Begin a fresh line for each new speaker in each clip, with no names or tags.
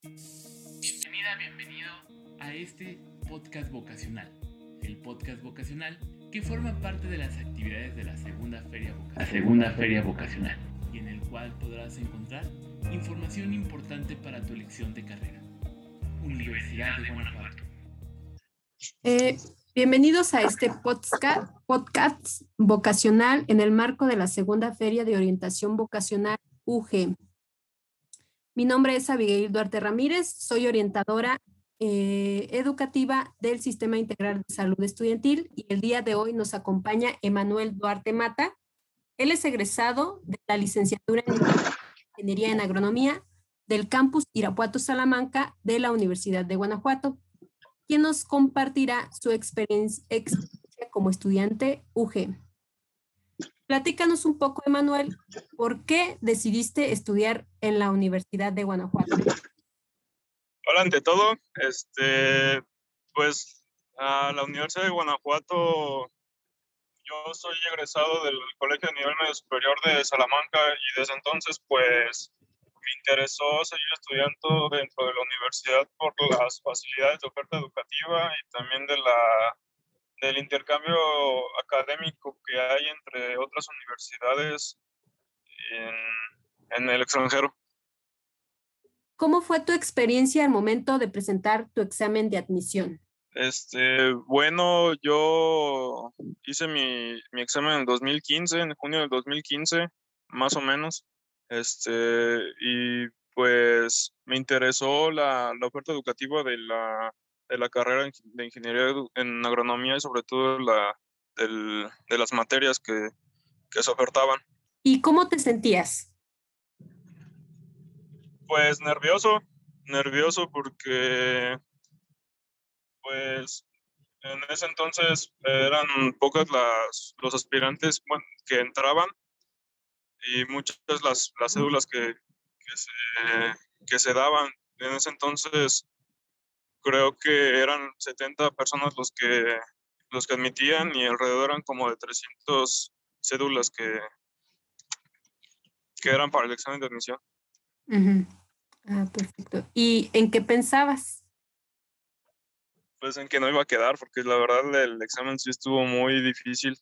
Bienvenida, bienvenido a este podcast vocacional. El podcast vocacional que forma parte de las actividades de la segunda feria vocacional. La segunda feria vocacional. Y en el cual podrás encontrar información importante para tu elección de carrera. Universidad de Guanajuato.
Eh, bienvenidos a este podcast, podcast vocacional en el marco de la segunda feria de orientación vocacional UG. Mi nombre es Abigail Duarte Ramírez, soy orientadora eh, educativa del Sistema Integral de Salud Estudiantil y el día de hoy nos acompaña Emanuel Duarte Mata. Él es egresado de la licenciatura en Ingeniería en Agronomía del campus Irapuato Salamanca de la Universidad de Guanajuato, quien nos compartirá su experiencia, experiencia como estudiante UG. Platícanos un poco, Emanuel, ¿por qué decidiste estudiar en la Universidad de Guanajuato?
Hola, ante todo, este, pues a la Universidad de Guanajuato, yo soy egresado del Colegio de Nivel Medio Superior de Salamanca y desde entonces, pues, me interesó seguir estudiando dentro de la universidad por las facilidades de oferta educativa y también de la del intercambio académico que hay entre otras universidades en, en, el extranjero.
¿Cómo fue tu experiencia al momento de presentar tu examen de admisión?
Este, bueno, yo hice mi, mi examen en 2015, en junio del 2015, más o menos. Este, y pues me interesó la, la oferta educativa de la de la carrera de ingeniería en agronomía y sobre todo la, del, de las materias que, que se ofertaban.
¿Y cómo te sentías?
Pues nervioso, nervioso porque pues en ese entonces eran pocas las, los aspirantes bueno, que entraban y muchas las, las cédulas que, que, se, que se daban. En ese entonces creo que eran 70 personas los que, los que admitían y alrededor eran como de 300 cédulas que, que eran para el examen de admisión.
Ah, perfecto. ¿Y en qué pensabas?
Pues en que no iba a quedar, porque la verdad el examen sí estuvo muy difícil.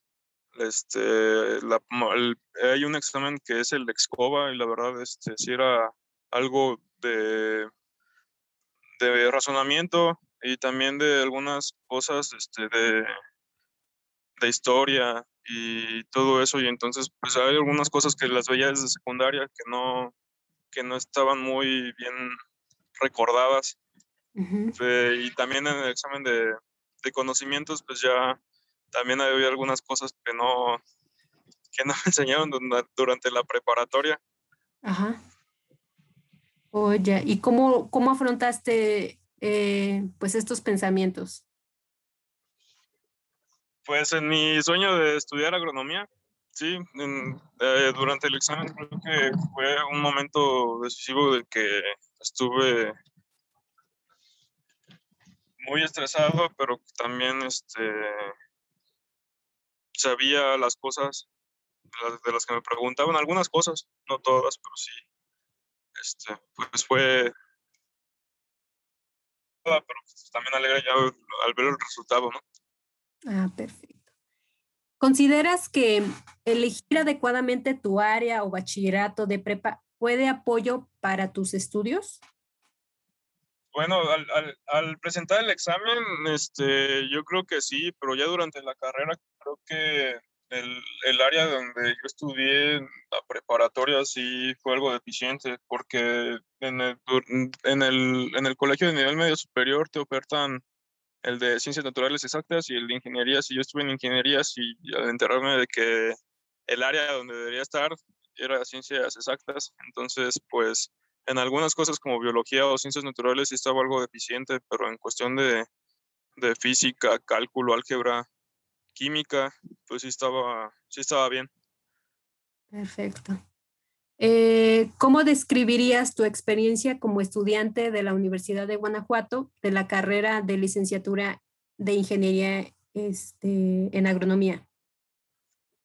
Este, la, hay un examen que es el Excoba y la verdad este, sí era algo de de razonamiento y también de algunas cosas este, de, de historia y todo eso. Y entonces, pues hay algunas cosas que las veía desde secundaria que no, que no estaban muy bien recordadas. y también en el examen de, de, conocimientos, pues ya también había algunas cosas que no, que no me enseñaron durante la preparatoria.
Ajá. Oye, ¿y cómo, cómo afrontaste eh, pues estos pensamientos?
Pues en mi sueño de estudiar agronomía, sí, eh, durante el examen creo que fue un momento decisivo de que estuve muy estresado, pero también este, sabía las cosas de las que me preguntaban, algunas cosas, no todas, pero sí este, pues fue pero pues, también alegra ya al ver el resultado, ¿no?
Ah, perfecto. ¿Consideras que elegir adecuadamente tu área o bachillerato de prepa fue de apoyo para tus estudios?
Bueno, al, al, al, presentar el examen, este, yo creo que sí, pero ya durante la carrera creo que el, el, área donde yo estudié, la preparatoria, sí fue algo deficiente, porque en el, en, el, en el colegio de nivel medio superior te ofertan el de ciencias naturales exactas y el de ingeniería. Si yo estuve en ingenierías y al enterarme de que el área donde debería estar era ciencias exactas, entonces pues en algunas cosas como biología o ciencias naturales sí estaba algo deficiente, pero en cuestión de, de física, cálculo, álgebra, química, pues sí estaba, sí estaba bien.
Perfecto. Eh, ¿Cómo describirías tu experiencia como estudiante de la Universidad de Guanajuato de la carrera de licenciatura de Ingeniería este, en Agronomía?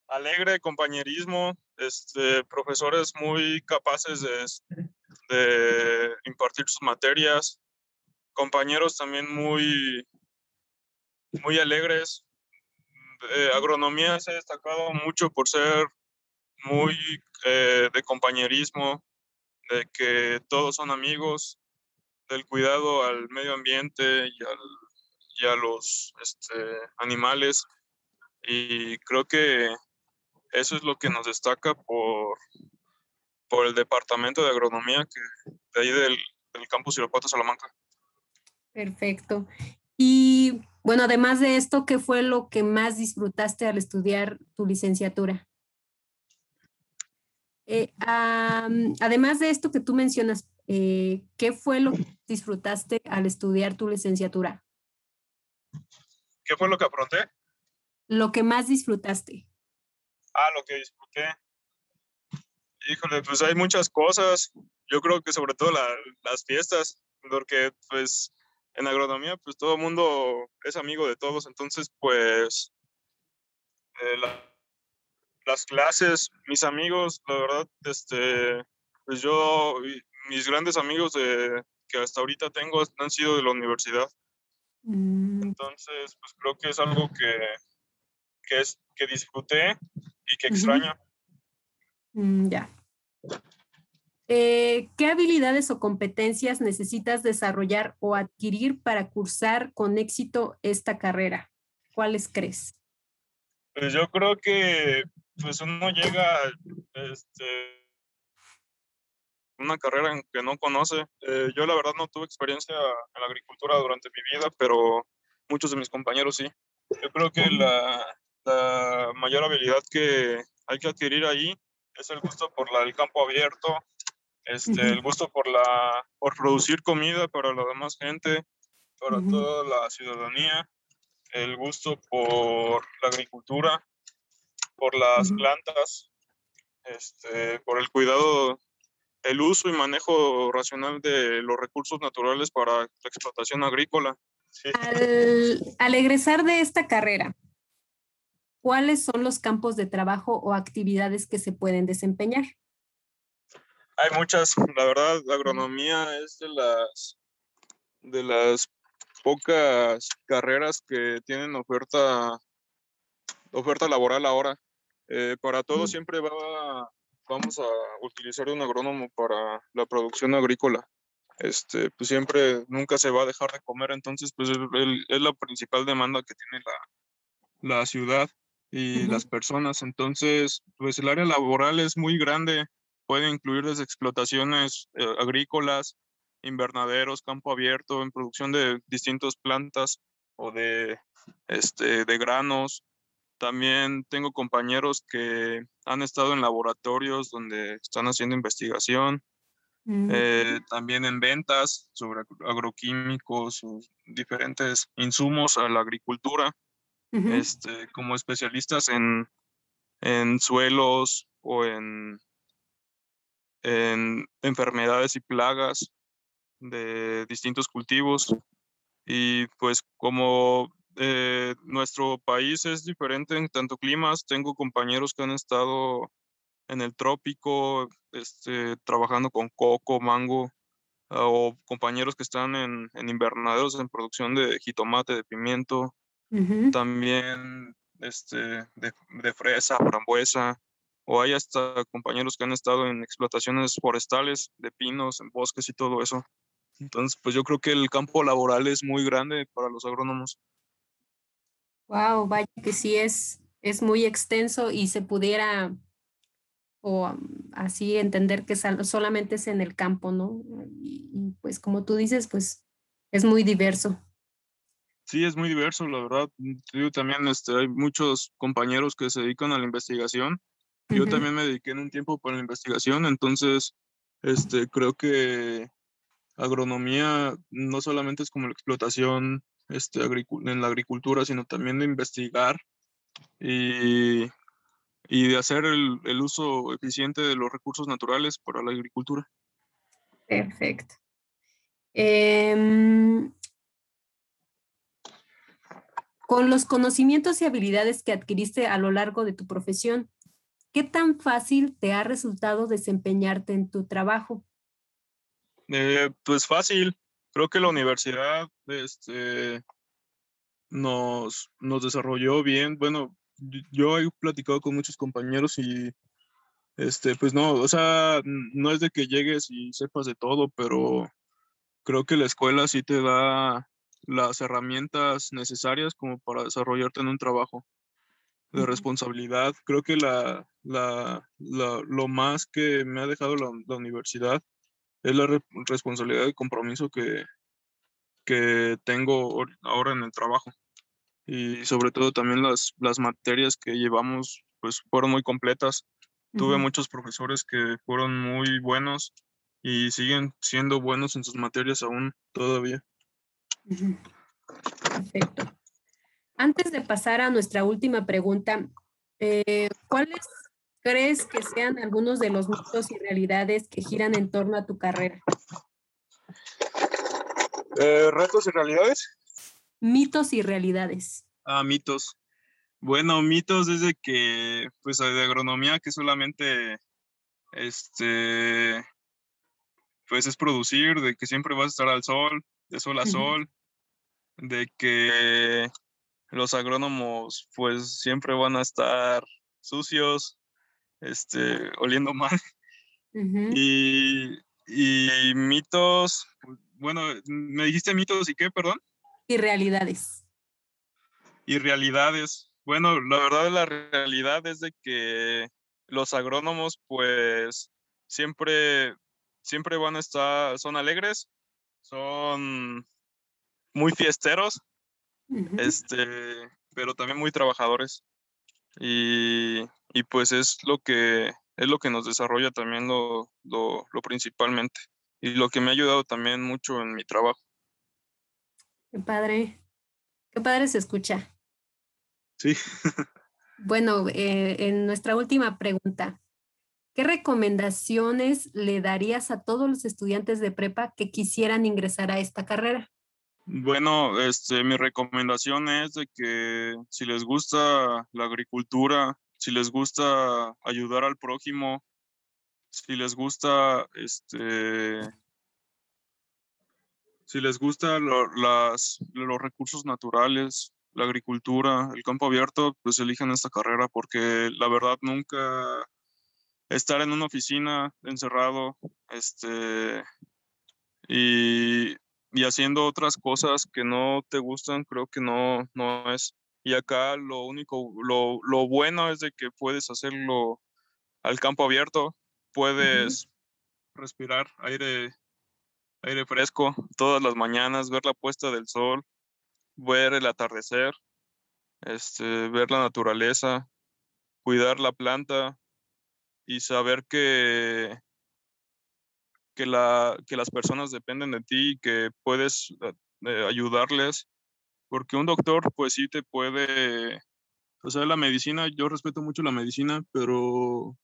Alegre, compañerismo, este, profesores muy capaces de, de impartir sus materias, compañeros también muy, muy alegres. Agronomía se ha destacado mucho por ser muy eh, de compañerismo, de que todos son amigos, del cuidado al medio ambiente y, al, a los este, animales. Y creo que eso es lo que nos destaca por, por el departamento de agronomía que de ahí del, del campus Salamanca.
Perfecto. Y bueno, además de esto, ¿qué fue lo que más disfrutaste al estudiar tu licenciatura? Eh, además de esto que tú mencionas, eh, ¿qué fue lo que disfrutaste al estudiar tu licenciatura?
¿Qué fue lo que afronté?
Lo que más disfrutaste.
Ah, lo que disfruté. Híjole, pues hay muchas cosas. Yo creo que sobre todo las fiestas, porque pues en agronomía pues todo el mundo es amigo de todos, entonces pues eh, las clases, mis amigos, la verdad, este, pues yo, mis grandes amigos de, que hasta ahorita tengo han sido de la universidad. Mm. Entonces, pues creo que es algo que, que, es, que disfruté y que extraño.
Mm, ya. Eh, ¿Qué habilidades o competencias necesitas desarrollar o adquirir para cursar con éxito esta carrera? ¿Cuáles crees?
Pues yo creo que pues uno llega este, una carrera que no conoce. Eh, yo la verdad no tuve experiencia en la agricultura durante mi vida, pero muchos de mis compañeros sí. Yo creo que la, mayor habilidad que hay que adquirir ahí es el gusto por la, el campo abierto, este, el gusto por, la, por producir comida para la demás gente, para toda la ciudadanía, el gusto por la agricultura, por las plantas, este, por el cuidado, el uso y manejo racional de los recursos naturales para la explotación agrícola.
Al, al egresar de esta carrera, ¿cuáles son los campos de trabajo o actividades que se pueden desempeñar?
Hay muchas, la verdad, la agronomía es de las, de las pocas carreras que tienen oferta, oferta laboral ahora. Eh, para todo siempre va, vamos a utilizar un agrónomo para la producción agrícola. Este, pues siempre, nunca se va a dejar de comer, entonces pues es, la principal demanda que tiene la, la ciudad y las personas. Entonces, pues el área laboral es muy grande, puede incluir desde explotaciones eh, agrícolas, invernaderos, campo abierto, en producción de distintas plantas o de, este, de granos. También tengo compañeros que han estado en laboratorios donde están haciendo investigación. Mm. Eh, también en ventas sobre agroquímicos, diferentes insumos a la agricultura este, como especialistas en, en suelos o en, en enfermedades y plagas de distintos cultivos. Y pues como eh, nuestro país es diferente en tanto climas, tengo compañeros que han estado en el trópico, este, trabajando con coco, mango, o compañeros que están en, en invernaderos en producción de jitomate, de pimiento, también este, de, fresa, frambuesa, o hay hasta compañeros que han estado en explotaciones forestales de pinos, en bosques y todo eso. Entonces, pues yo creo que el campo laboral es muy grande para los agrónomos.
Wow, vaya que sí es, es muy extenso y se pudiera o así entender que solamente es en el campo, ¿no? y, pues como tú dices, pues es muy diverso.
Sí, es muy diverso, la verdad. Yo también este, hay muchos compañeros que se dedican a la investigación. Yo también me dediqué en un tiempo para la investigación, entonces este, creo que agronomía no solamente es como la explotación este, en la agricultura, sino también de investigar y, y de hacer el, el, uso eficiente de los recursos naturales para la agricultura.
Perfecto. Eh, con los conocimientos y habilidades que adquiriste a lo largo de tu profesión, ¿qué tan fácil te ha resultado desempeñarte en tu trabajo?
Eh, pues fácil. Creo que la universidad este, nos, nos desarrolló bien. Bueno, yo he platicado con muchos compañeros y este, pues no, o sea, no es de que llegues y sepas de todo, pero creo que la escuela sí te da las herramientas necesarias como para desarrollarte en un trabajo de responsabilidad. Creo que la, la, lo más que me ha dejado la, la universidad es la responsabilidad y compromiso que, que tengo ahora en el trabajo. Y sobre todo también las, las materias que llevamos pues fueron muy completas. Tuve muchos profesores que fueron muy buenos y siguen siendo buenos en sus materias aún todavía.
Perfecto. Antes de pasar a nuestra última pregunta, eh, ¿cuáles crees que sean algunos de los mitos y realidades que giran en torno a tu carrera?
Eh, ¿Retos y realidades?
Mitos y realidades.
Ah, mitos. Bueno, mitos desde que, pues, de agronomía que solamente, este, pues es producir, de que siempre vas a estar al sol, de sol a sol, de que los agrónomos, pues, siempre van a estar sucios, este, oliendo mal. y, y mitos, bueno, me dijiste mitos y qué, perdón.
Y realidades.
Y realidades. Bueno, la verdad de la realidad es de que los agrónomos pues siempre, siempre van a estar, son alegres, son muy fiesteros, este, pero también muy trabajadores. Y, y, pues es lo que es lo que nos desarrolla también lo, lo, lo principalmente y lo que me ha ayudado también mucho en mi trabajo.
Qué padre, qué padre se escucha.
Sí.
bueno, eh, en nuestra última pregunta, ¿qué recomendaciones le darías a todos los estudiantes de prepa que quisieran ingresar a esta carrera?
Bueno, este, mi recomendación es de que si les gusta la agricultura, si les gusta ayudar al prójimo, si les gusta, este, si les gusta los recursos naturales, la agricultura, el campo abierto, pues elijan esta carrera porque la verdad nunca estar en una oficina encerrado, este, y, y haciendo otras cosas que no te gustan, creo que no, no es. Y acá lo único, lo, lo bueno es de que puedes hacerlo al campo abierto, puedes respirar aire, aire fresco todas las mañanas, ver la puesta del sol, ver el atardecer, este, ver la naturaleza, cuidar la planta y saber que, que, la, que las personas dependen de ti y que puedes eh, ayudarles, porque un doctor pues sí te puede, o sea, la medicina, yo respeto mucho la medicina, pero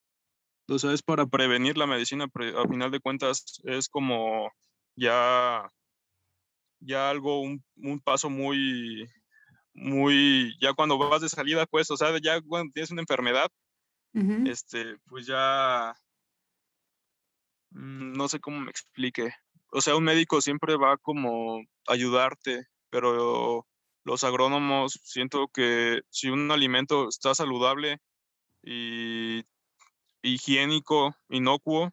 o sea, es para prevenir la medicina, a final de cuentas es como ya, ya algo, un, un, paso muy, muy, ya cuando vas de salida, pues, o sea, ya cuando tienes una enfermedad, este, pues ya, no sé cómo me explique. O sea, un médico siempre va como ayudarte, pero los agrónomos siento que si un alimento está saludable y higiénico, inocuo,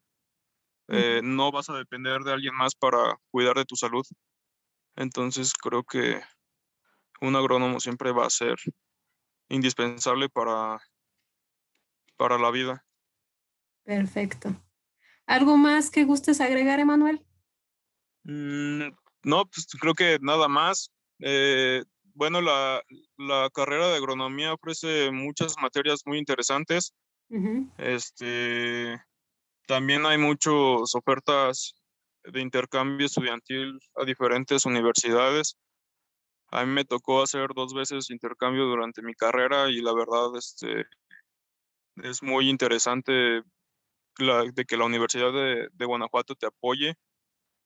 eh, no vas a depender de alguien más para cuidar de tu salud. Entonces creo que un agrónomo siempre va a ser indispensable para, para la vida.
Perfecto. ¿Algo más que gustes agregar, Emanuel?
Mm, no, pues creo que nada más. Eh, bueno, la, la, carrera de agronomía ofrece muchas materias muy interesantes. Este, también hay muchas ofertas de intercambio estudiantil a diferentes universidades. A mí me tocó hacer dos veces intercambio durante mi carrera y la verdad este, es muy interesante la, de que la Universidad de, de Guanajuato te apoye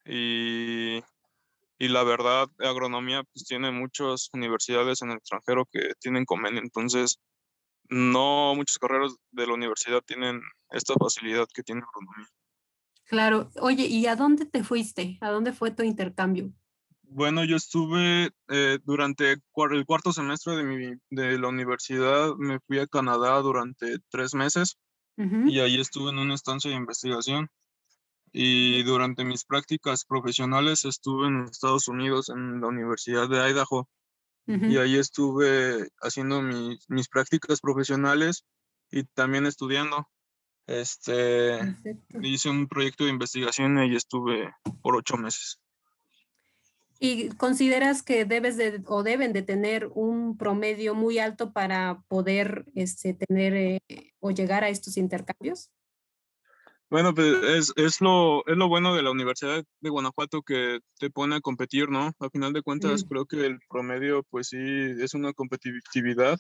y, y, la verdad agronomía pues tiene muchas universidades en el extranjero que tienen convenio, entonces no muchas carreras de la universidad tienen esta facilidad que tiene agronomía.
Claro. Oye, ¿y a dónde te fuiste? ¿A dónde fue tu intercambio?
Bueno, yo estuve eh, durante el cuarto semestre de, mi, de la universidad, me fui a Canadá durante tres meses y ahí estuve en una estancia de investigación. Y durante mis prácticas profesionales estuve en Estados Unidos, en la Universidad de Idaho. Y ahí estuve haciendo mis prácticas profesionales y también estudiando. Este, hice un proyecto de investigación y estuve por ocho meses.
¿Y consideras que debes de o deben de tener un promedio muy alto para poder este, tener eh, o llegar a estos intercambios?
Bueno, pues es, es, lo, es lo bueno de la Universidad de Guanajuato que te pone a competir, ¿no? A final de cuentas, creo que el promedio, pues sí, es una competitividad.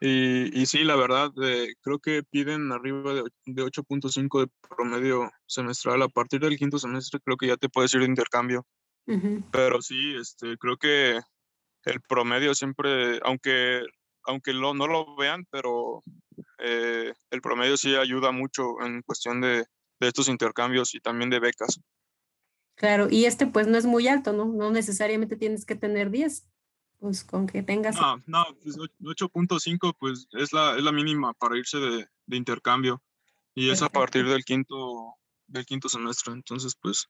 Y, y sí, la verdad, eh, creo que piden arriba de, de 8.5 de promedio semestral. A partir del quinto semestre, creo que ya te puedes ir de intercambio. Pero sí, este, creo que el promedio siempre, aunque, aunque lo, no lo vean, pero eh, el promedio sí ayuda mucho en cuestión de, de, estos intercambios y también de becas.
Claro, y este pues no es muy alto, ¿no? No necesariamente tienes que tener 10, pues con que tengas...
No, no, pues 8.5 pues es la, es la mínima para irse de, de intercambio y es a partir del quinto, del quinto semestre, entonces pues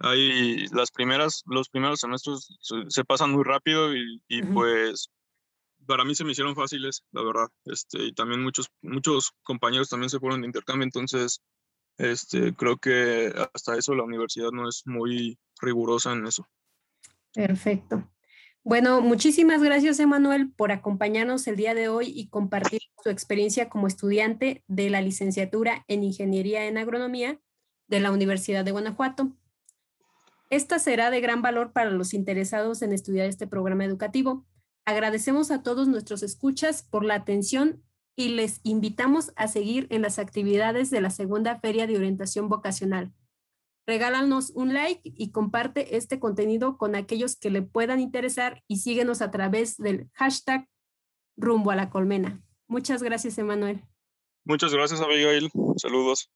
Ahí las primeras, los primeros semestres se, pasan muy rápido y, y pues para mí se me hicieron fáciles, la verdad. Este, y también muchos, muchos compañeros también se fueron de intercambio, entonces este, creo que hasta eso la universidad no es muy rigurosa en eso.
Perfecto. Bueno, muchísimas gracias, Emanuel, por acompañarnos el día de hoy y compartir su experiencia como estudiante de la licenciatura en Ingeniería en Agronomía de la Universidad de Guanajuato. Esta será de gran valor para los interesados en estudiar este programa educativo. Agradecemos a todos nuestros escuchas por la atención y les invitamos a seguir en las actividades de la segunda Feria de Orientación Vocacional. Regálanos un like y comparte este contenido con aquellos que le puedan interesar y síguenos a través del hashtag rumbo a la colmena. Muchas gracias, Emanuel.
Muchas gracias, Abigail. Saludos.